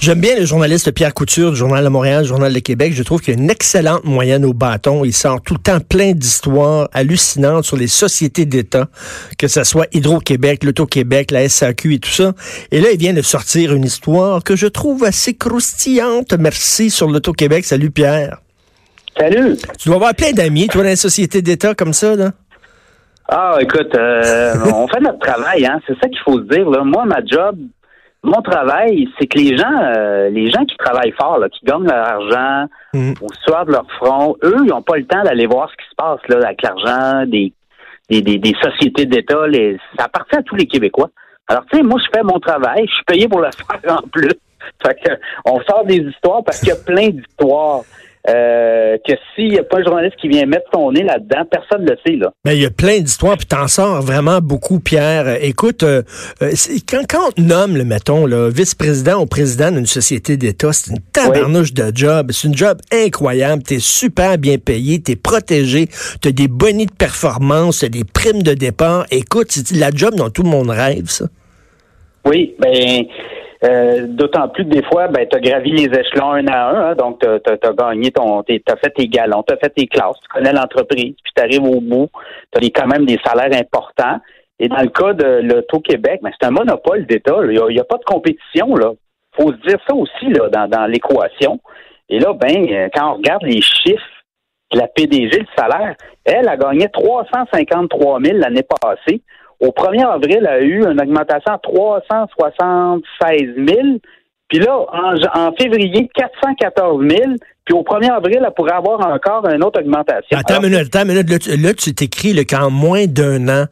J'aime bien le journaliste Pierre Couture du Journal de Montréal, du Journal de Québec. Je trouve qu'il a une excellente moyenne au bâton. Il sort tout le temps plein d'histoires hallucinantes sur les sociétés d'État, que ce soit Hydro-Québec, l'Auto-Québec, la SAQ et tout ça. Et là, il vient de sortir une histoire que je trouve assez croustillante. Merci sur l'Auto-Québec. Salut Pierre. Salut. Tu dois avoir plein d'amis, toi, dans les sociétés d'État comme ça, là? Ah, écoute, euh, on fait notre travail, hein. C'est ça qu'il faut se dire. Là. Moi, ma job, mon travail, c'est que les gens, euh, les gens qui travaillent fort, là, qui gagnent leur argent soir de leur front, eux, ils n'ont pas le temps d'aller voir ce qui se passe là avec l'argent des, des, des, des sociétés d'État. Les, ça appartient à tous les Québécois. Alors, tu sais, moi, je fais mon travail, je suis payé pour le faire en plus. Fait que, on sort des histoires parce qu'il y a plein d'histoires. Euh, que s'il n'y a pas un journaliste qui vient mettre son nez là-dedans, personne ne le sait, là. Ben, il y a plein d'histoires, puis t'en sors vraiment beaucoup, Pierre. Euh, Écoute, euh, quand, quand on nomme, le mettons, vice-président ou président d'une société d'État, c'est une tabarnouche de job. C'est une job incroyable. T'es super bien payé, t'es protégé, t'as des bonnies de performance, t'as des primes de départ. Écoute, c'est la job dont tout le monde rêve, ça. Oui, ben euh, d'autant plus que des fois, ben, tu as gravi les échelons un à un, hein, donc tu as, gagné ton. Tu as fait tes galons, tu as fait tes classes, tu connais l'entreprise, puis tu arrives au bout, tu as quand même des salaires importants. Et dans le cas de l'Auto-Québec, ben, c'est un monopole d'État. Il n'y a, pas de compétition. là. faut se dire ça aussi là, dans, dans l'équation. Et là, ben, euh, quand on regarde les chiffres la PDG, le salaire, elle a gagné 353 000 l'année passée. Au 1er avril, elle a eu une augmentation à 376 000. Puis là, en, en février, 414 000. Puis au 1er avril, elle pourrait avoir encore une autre augmentation. Attends Alors, une minute, attends une minute. Là, tu- là, tu t'écris qu'en moins d'un an,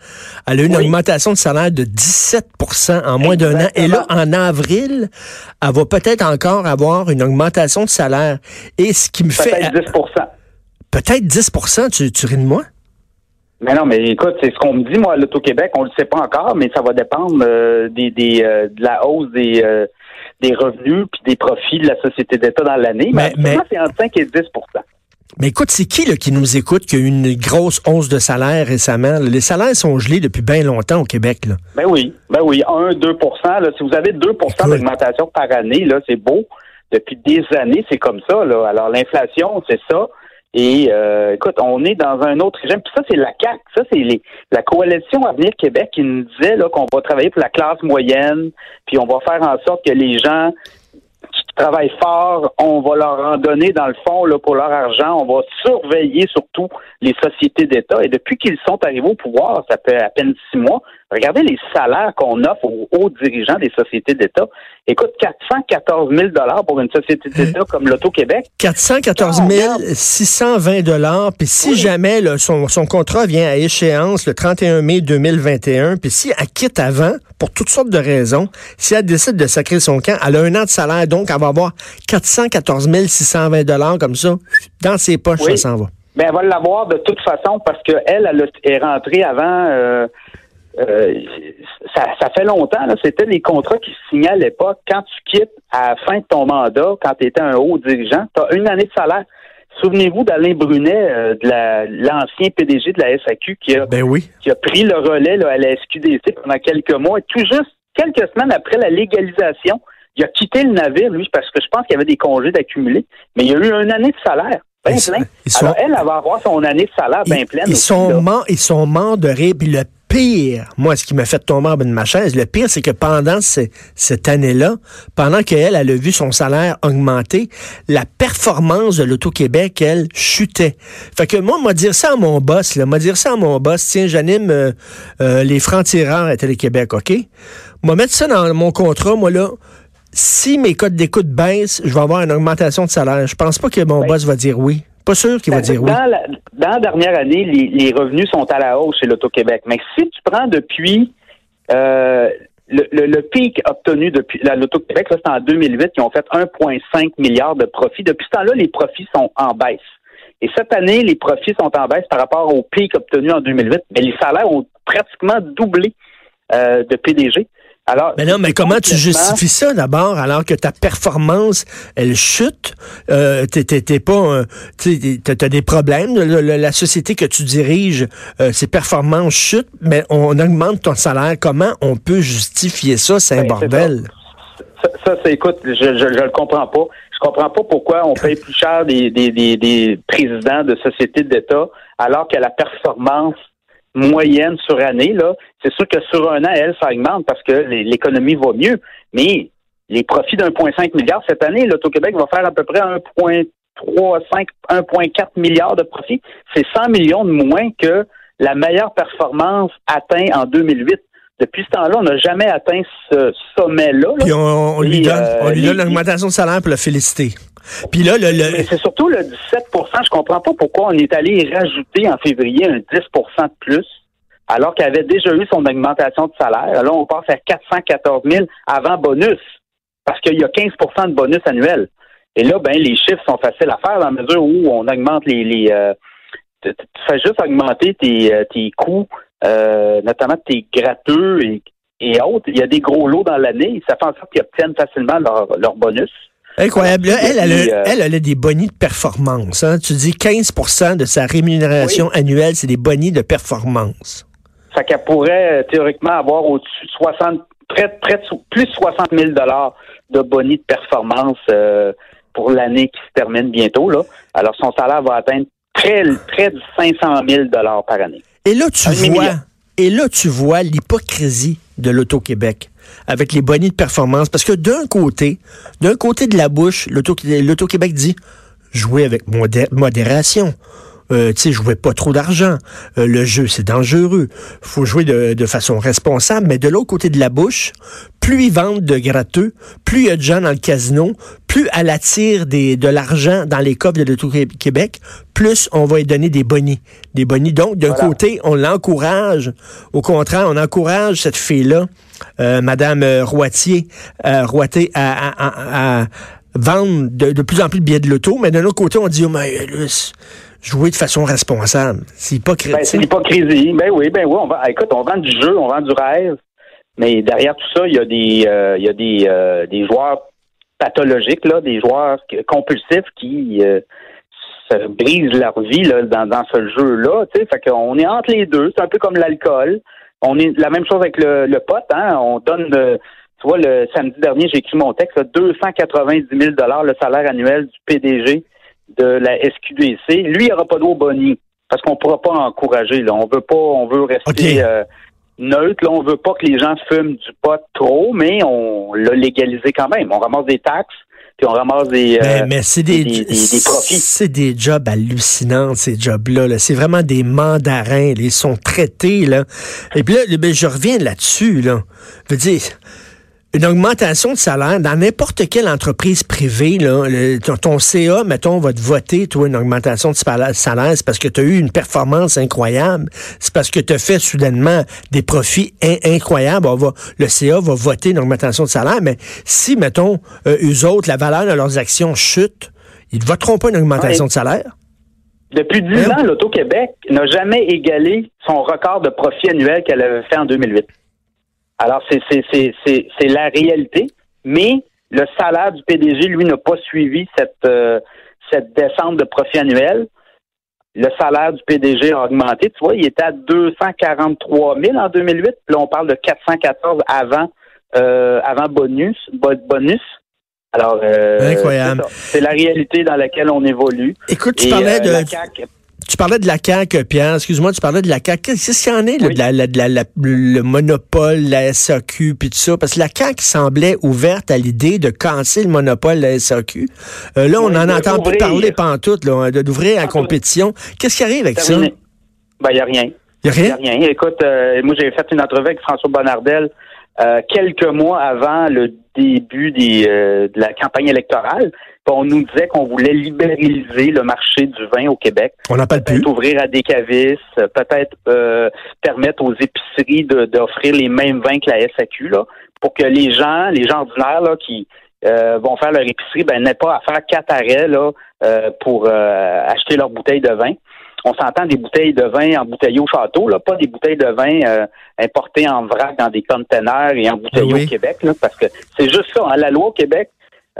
elle a eu une Oui. augmentation de salaire de 17% en moins d'un an. Et là, en avril, elle va peut-être encore avoir une augmentation de salaire. Et ce qui me fait... peut-être 10% Peut-être 10 tu, tu ris de moi? Mais non, mais écoute, c'est ce qu'on me dit, moi, à l'Auto-Québec, on ne le sait pas encore, mais ça va dépendre euh, des, des, euh, de la hausse des, euh, des revenus puis des profits de la société d'État dans l'année. Mais- Mais, mais- c'est entre 5 et 10% Mais écoute, c'est qui là, qui nous écoute qui a eu une grosse hausse de salaire récemment? Les salaires sont gelés depuis bien longtemps au Québec. Là. Ben oui, ben oui, 1, 2 là, Si vous avez 2% d'augmentation par année, là, c'est beau. Depuis des années, c'est comme ça. Là. Alors, l'inflation, c'est ça. Et euh, écoute, on est dans un autre régime. Puis ça, c'est la CAC. Ça, c'est les, la coalition Avenir Québec qui nous disait là, qu'on va travailler pour la classe moyenne, puis on va faire en sorte que les gens qui travaillent fort, on va leur en donner dans le fond là, pour leur argent. On va surveiller surtout les sociétés d'État. Et depuis qu'ils sont arrivés au pouvoir, ça fait à peine six mois, regardez les salaires qu'on offre aux hauts dirigeants des sociétés d'État. Écoute, 414 000 pour une société d'État comme l'Auto-Québec. 414 Ah, regarde. 620 dollars. Puis si Oui. jamais là, son, son contrat vient à échéance le 31 mai 2021, puis si elle quitte avant, pour toutes sortes de raisons, si elle décide de sacrer son camp, elle a un an de salaire, donc elle va avoir 414 620 dollars comme ça. Dans ses poches, Oui. ça s'en va. Ben, elle va l'avoir de toute façon parce qu'elle, elle est rentrée avant. euh, euh, ça, ça fait longtemps. C'était les contrats qui se signaient à l'époque. Quand tu quittes à la fin de ton mandat, quand tu étais un haut dirigeant, tu as une année de salaire. Souvenez-vous d'Alain Brunet, euh, de la- l'ancien PDG de la SAQ, qui a, Ben oui. qui a pris le relais là, à la SQDC pendant quelques mois. Et tout juste quelques semaines après la légalisation, il a quitté le navire, lui, parce que je pense qu'il y avait des congés d'accumuler. Mais il y a eu une année de salaire. Sont- plein. sont- Alors, elle, elle va avoir son année de salaire bien pleine. ils aussi, sont morts, ils sont morts de rire. Puis le pire, moi, ce qui m'a fait tomber en bas de ma chaise, le pire, c'est que pendant ce- cette année-là, pendant qu'elle, elle a vu son salaire augmenter, la performance de l'Auto-Québec, elle, chutait. Fait que moi, moi, dire ça à mon boss, là, moi, dire ça à mon boss, tiens, j'anime euh, euh, les francs-tireurs à Télé-Québec, OK? Moi, mettre ça dans mon contrat, moi, là, si mes codes d'écoute baissent, je vais avoir une augmentation de salaire. Je pense pas que mon Ben, boss va dire oui. Pas sûr qu'il va dire oui. dans, la, dans la dernière année, les, les revenus sont à la hausse chez l'Auto-Québec. Mais si tu prends depuis euh, le, le, le pic obtenu depuis la- l'Auto-Québec, c'était en 2008, ils ont fait 1,5 milliard de profits. Depuis ce temps-là, les profits sont en baisse. Et cette année, les profits sont en baisse par rapport au pic obtenu en 2008. Mais les salaires ont pratiquement doublé euh, de PDG. Alors, mais non, mais comment tu justifies ça d'abord alors que ta performance, elle chute? Euh, t'es, pas, t'as, des problèmes. Le- le- la société que tu diriges, euh, ses performances chutent, mais on augmente ton salaire. Comment on peut justifier ça? C'est un Ben, bordel. Ça, ça, c'est, écoute, je, je, je le comprends pas. Je comprends pas pourquoi on paye plus cher des, des, des, des présidents de sociétés d'État alors que la performance moyenne sur année, là, c'est sûr que sur un an, elle, ça augmente parce que l'économie va mieux. Mais les profits d'1,5 milliard cette année, l'Auto-Québec va faire à peu près 1,35, 1,4 milliard de profits. C'est 100 millions de moins que la meilleure performance atteinte en 2008. Depuis ce temps-là, on n'a jamais atteint ce sommet-là. là. Puis on, on lui Et, donne, euh, on lui donne l'augmentation de salaire pour le féliciter. Puis là, le, c'est surtout le 17% Je comprends pas pourquoi on est allé rajouter en février un 10% de plus, alors qu'il avait déjà eu son augmentation de salaire. Là, on passe à 414 000 avant bonus, parce qu'il y a 15% de bonus annuel. Et là, ben, les chiffres sont faciles à faire dans la mesure où on augmente les... les euh, tu tu fais juste augmenter tes, euh, tes coûts, euh, notamment tes gratteux et, et autres. Il y a des gros lots dans l'année. Ça fait en sorte qu'ils obtiennent facilement leur, leur bonus. incroyable. Là, elle, euh, elle, elle a des bonnies de performance. hein. Tu dis 15% de sa rémunération annuelle, c'est des bonnies de performance. Fait qu'elle pourrait euh, théoriquement avoir au-dessus de 60, près, près de plus de 60 000 de bonus de performance euh, pour l'année qui se termine bientôt. Là. Alors, son salaire va atteindre près, près de 500 000 par année. Et là, tu vois, et là, tu vois l'hypocrisie de l'Auto-Québec avec les bonnies de performance. Parce que d'un côté, d'un côté de la bouche, l'Auto- l'Auto-Québec dit jouer avec modé- modération. Euh, tu sais, jouer pas trop d'argent. Euh, le jeu, c'est dangereux. faut jouer de, de façon responsable. Mais de l'autre côté de la bouche, plus ils vendent de gratteux, plus il y a de gens dans le casino, plus elle attire des, de l'argent dans les coffres de l'Auto-Québec, plus on va lui donner des bonnies. Des bonnies. Donc, d'un Voilà. côté, on l'encourage. Au contraire, on encourage cette fille-là, euh, Madame euh, Roitier, euh, Roitier, à, à- à- à vendre de, de plus en plus de billets de loto. Mais d'un autre côté, on dit, oh, mais c'est- jouer de façon responsable. C'est pas Ben, c'est l'hypocrisie. Ben oui, ben oui. On va, écoute, on vend du jeu, on vend du rêve. Mais derrière tout ça, il y a des, euh, il y a des, euh, des joueurs pathologiques, là, des joueurs compulsifs qui euh, se brisent leur vie là, dans, dans ce jeu-là. Fait qu'on est entre les deux. C'est un peu comme l'alcool. On est la même chose avec le, le pote. Hein? On donne, tu vois, le samedi dernier, j'ai écrit mon texte, là, 290 000 le salaire annuel du PDG de la SQDC. Lui, il n'aura pas d'eau bonnie parce qu'on ne pourra pas encourager. Là. On veut pas, on veut rester euh, neutre. Là, on veut pas que les gens fument du pot trop, mais on l'a légalisé quand même. On ramasse des taxes, puis on ramasse des. Mais, euh, mais c'est des, des- des- des profits. c'est des jobs hallucinants, ces jobs-là. -là. C'est vraiment des mandarins. là. Ils sont traités, là. Et puis là, ben, je reviens là-dessus, là. Je veux dire, une augmentation de salaire dans n'importe quelle entreprise privée, là, le- ton, ton CA, mettons, va te voter, toi, une augmentation de sala- salaire, c'est parce que tu as eu une performance incroyable. C'est parce que tu as fait soudainement des profits in- incroyables. On va, le CA va voter une augmentation de salaire, mais si, mettons, euh, eux autres, la valeur de leurs actions chute, ils ne voteront pas une augmentation de salaire. Depuis 10 Hein? ans, l'Auto-Québec n'a jamais égalé son record de profit annuel qu'elle avait fait en 2008. Alors, c'est, c'est, c'est, c'est, c'est la réalité, mais le salaire du PDG, lui, n'a pas suivi cette, euh, cette descente de profit annuel. Le salaire du PDG a augmenté. Tu vois, il était à 243 000 en 2008. Puis Là, on parle de 414 avant, euh, avant bonus. bo- bonus. Alors, euh, Incroyable. c'est la réalité dans laquelle on évolue. Écoute, tu Et, parlais euh, de... la CAQ, Tu parlais de la CAQ, Pierre. Excuse-moi, tu parlais de la CAQ. Qu'est-ce qu'il y en est, Oui. de la, de la- la- le monopole, la SAQ, puis tout ça? Parce que la CAQ semblait ouverte à l'idée de casser le monopole de la SAQ. Euh, là, on Oui, en de entend plus parler pantoute, là, d'ouvrir la compétition. Qu'est-ce qui arrive avec ça? Ben, il n'y a rien. Il n'y a Il n'y a rien? rien. Écoute, euh, moi, j'ai fait une entrevue avec François Bonnardel euh, quelques mois avant le début des, euh, de la campagne électorale. On nous disait qu'on voulait libéraliser le marché du vin au Québec. On n'en parle plus. Ouvrir à des cavistes, peut-être euh, permettre aux épiceries d'offrir les mêmes vins que la SAQ, là, pour que les gens, les gens ordinaires là, qui euh, vont faire leur épicerie, ben, n'aient pas à faire quatre arrêts là, euh, pour euh, acheter leur bouteille de vin. on s'entend des bouteilles de vin en bouteilles au château, là, pas des bouteilles de vin euh, importées en vrac dans des conteneurs et en bouteilles Oui. au Québec, là, parce que c'est juste ça. hein, la loi au Québec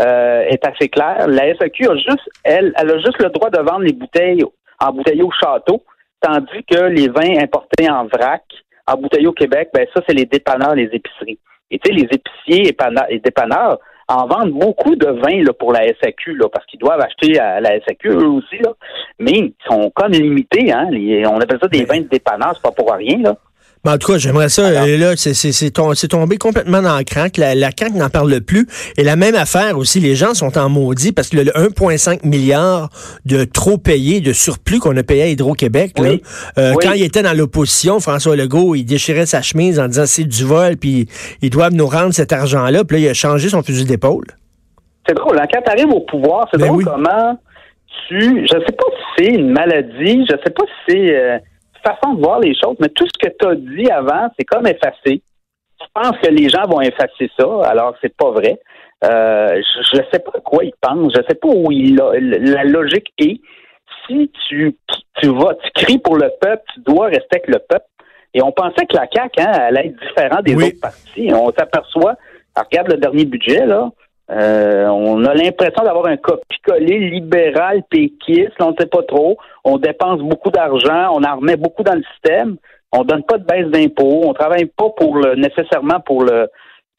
euh, est assez claire. La SAQ a juste, elle, elle a juste le droit de vendre les bouteilles en bouteilles au château, tandis que les vins importés en vrac, en bouteilles au Québec, ben ça, c'est les dépanneurs, les épiceries. Et tu sais, les épiciers et dépanneurs en vendent beaucoup de vins là, pour la SAQ, là, parce qu'ils doivent acheter à la SAQ eux aussi, là. mais ils sont comme limités. Hein? Les- on appelle ça des vins de dépanneurs, c'est pas pour rien. Là. Ben, en tout cas, j'aimerais ça. Alors- là, c'est- c'est c'est tom- c'est tombé complètement dans le crack. La, la n'en parle plus. Et la même affaire aussi, les gens sont en maudit parce que le, le 1,5 milliard de trop payés, de surplus qu'on a payé à Hydro-Québec, là, Oui. euh, Oui. quand il était dans l'opposition, François Legault, il déchirait sa chemise en disant c'est du vol, puis ils doivent nous rendre cet argent-là. Puis là, il a changé son fusil d'épaule. C'est drôle, hein? quand tu arrives au pouvoir, c'est Ben drôle oui. comment tu. Je sais pas si c'est une maladie, je sais pas si c'est euh, façon de voir les choses, mais tout ce que tu as dit avant, c'est comme effacé. Je pense que les gens vont effacer ça, alors c'est pas vrai. Euh, je, je sais pas à quoi ils pensent, je sais pas où il a- la logique est. Si tu, tu vas, tu cries pour le peuple, tu dois rester avec le peuple. Et on pensait que la CAQ, hein, allait être différente des Oui. autres partis. On s'aperçoit, regarde le dernier budget, là, euh, on a l'impression d'avoir un copie-collé libéral, péquiste, on ne sait pas trop. On dépense beaucoup d'argent, on en remet beaucoup dans le système. On donne pas de baisse d'impôts, on travaille pas pour le nécessairement pour le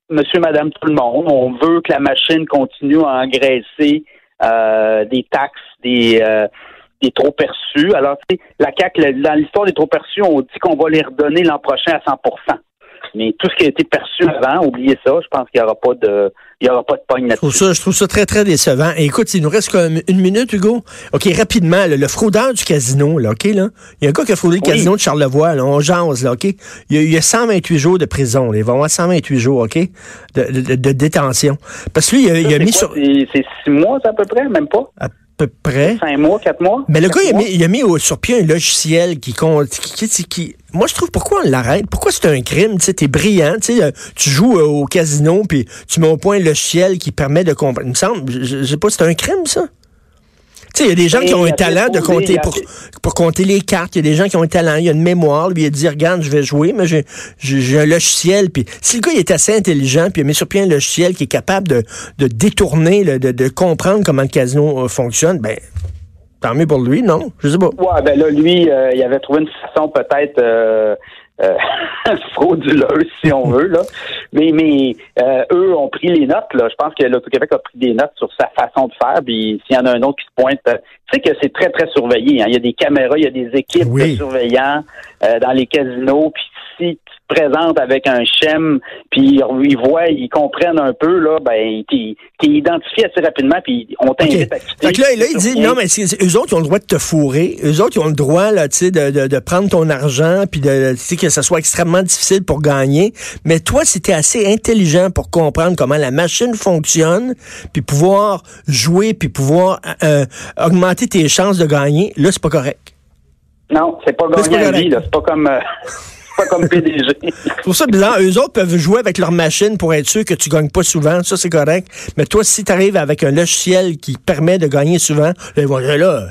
monsieur, madame, tout le monde. On veut que la machine continue à engraisser euh, des taxes, des, euh, des trop perçus. Alors, la le- dans l'histoire des trop perçus, on dit qu'on va les redonner l'an prochain à 100 mais tout ce qui a été perçu avant, oubliez ça, je pense qu'il n'y aura pas de il y aura pas de pogne Je trouve ça, je trouve ça très, très décevant. Et écoute, il nous reste comme une minute, Hugo. OK, rapidement, là, le fraudeur du casino, là, OK, là. Il y a un gars qui a fraudé le Oui. casino de Charlevoix, là, on jase, là, OK. Il y a, il y a 128 jours de prison, là. Il va avoir 128 jours, OK, de, de- de détention. Parce que lui, il a, il a Ça, mis sur... C'est six mois à peu près, même pas? À peu près... Cinq mois, quatre mois? Mais le gars, il a mis, il a mis au- sur pied un logiciel qui compte. Qui, qui- qui- moi, je trouve pourquoi on l'arrête? Pourquoi c'est un crime? Tu sais, t'es brillant, tu sais, euh, tu joues euh, au casino, puis tu mets au point un logiciel qui permet de comprendre. Il me semble, je, je sais pas, c'est un crime, ça? Tu sais, il y a des gens qui ont un talent de compter pour, compter les cartes. Il y a des gens qui ont un talent, il y a une mémoire. Lui, il a dit, regarde, je vais jouer, mais j'ai un logiciel. Puis si le gars, il est assez intelligent, puis il a mis sur pied un logiciel qui est capable de, de détourner, de, de comprendre comment le casino euh, fonctionne, ben, tant mieux pour lui, non? Je sais pas. Ouais, ben là, lui, euh, il avait trouvé une façon peut-être euh, euh, frauduleuse, si on veut, là. Mais, mais euh, eux ont pris les notes, là. Je pense que l'Auto-Québec a pris des notes sur sa façon de faire. Puis s'il y en a un autre qui se pointe, euh, tu sais que c'est très, très surveillé. hein. Il y a des caméras, il y a des équipes Oui. de surveillants euh, dans les casinos. Puis si tu te présentes avec un chem, puis ils voient, ils comprennent un peu, là, ben, t'es identifié assez rapidement, puis on t'invite à quitter. Fait que là, là, il dit, non, mais eux autres, ils ont le droit de te fourrer. Eux autres, ils ont le droit, là, tu sais, de, de, de prendre ton argent, puis de, tu sais, que ça soit extrêmement difficile pour gagner. Mais toi, si t'es assez intelligent pour comprendre comment la machine fonctionne, puis pouvoir jouer, puis pouvoir euh, augmenter tes chances de gagner, là, c'est pas correct. Non, c'est pas gagné à vie, là. C'est pas comme, euh, pas comme PDG. C'est pour ça bizarre. Eux autres peuvent jouer avec leur machine pour être sûr que tu gagnes pas souvent. Ça, c'est correct. Mais toi, si tu arrives avec un logiciel qui permet de gagner souvent, là, dire là.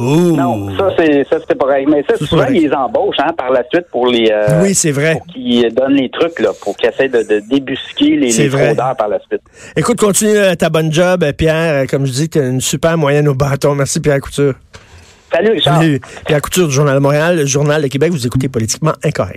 Non, ça c'est ça c'est pas correct. Mais ça, C'est souvent ils les embauchent hein, par la suite pour les euh, Oui, c'est vrai. pour qu'ils donnent les trucs là, pour qu'ils essaient de, de débusquer les, les fraudeurs par la suite. Écoute, continue euh, ta bonne job, euh, Pierre. Comme je dis, tu as une super moyenne au bâton. Merci, Pierre Couture. Salut Richard. Salut. Pierre Couture du Journal de Montréal, le Journal de Québec. Vous écoutez Politiquement Incorrect.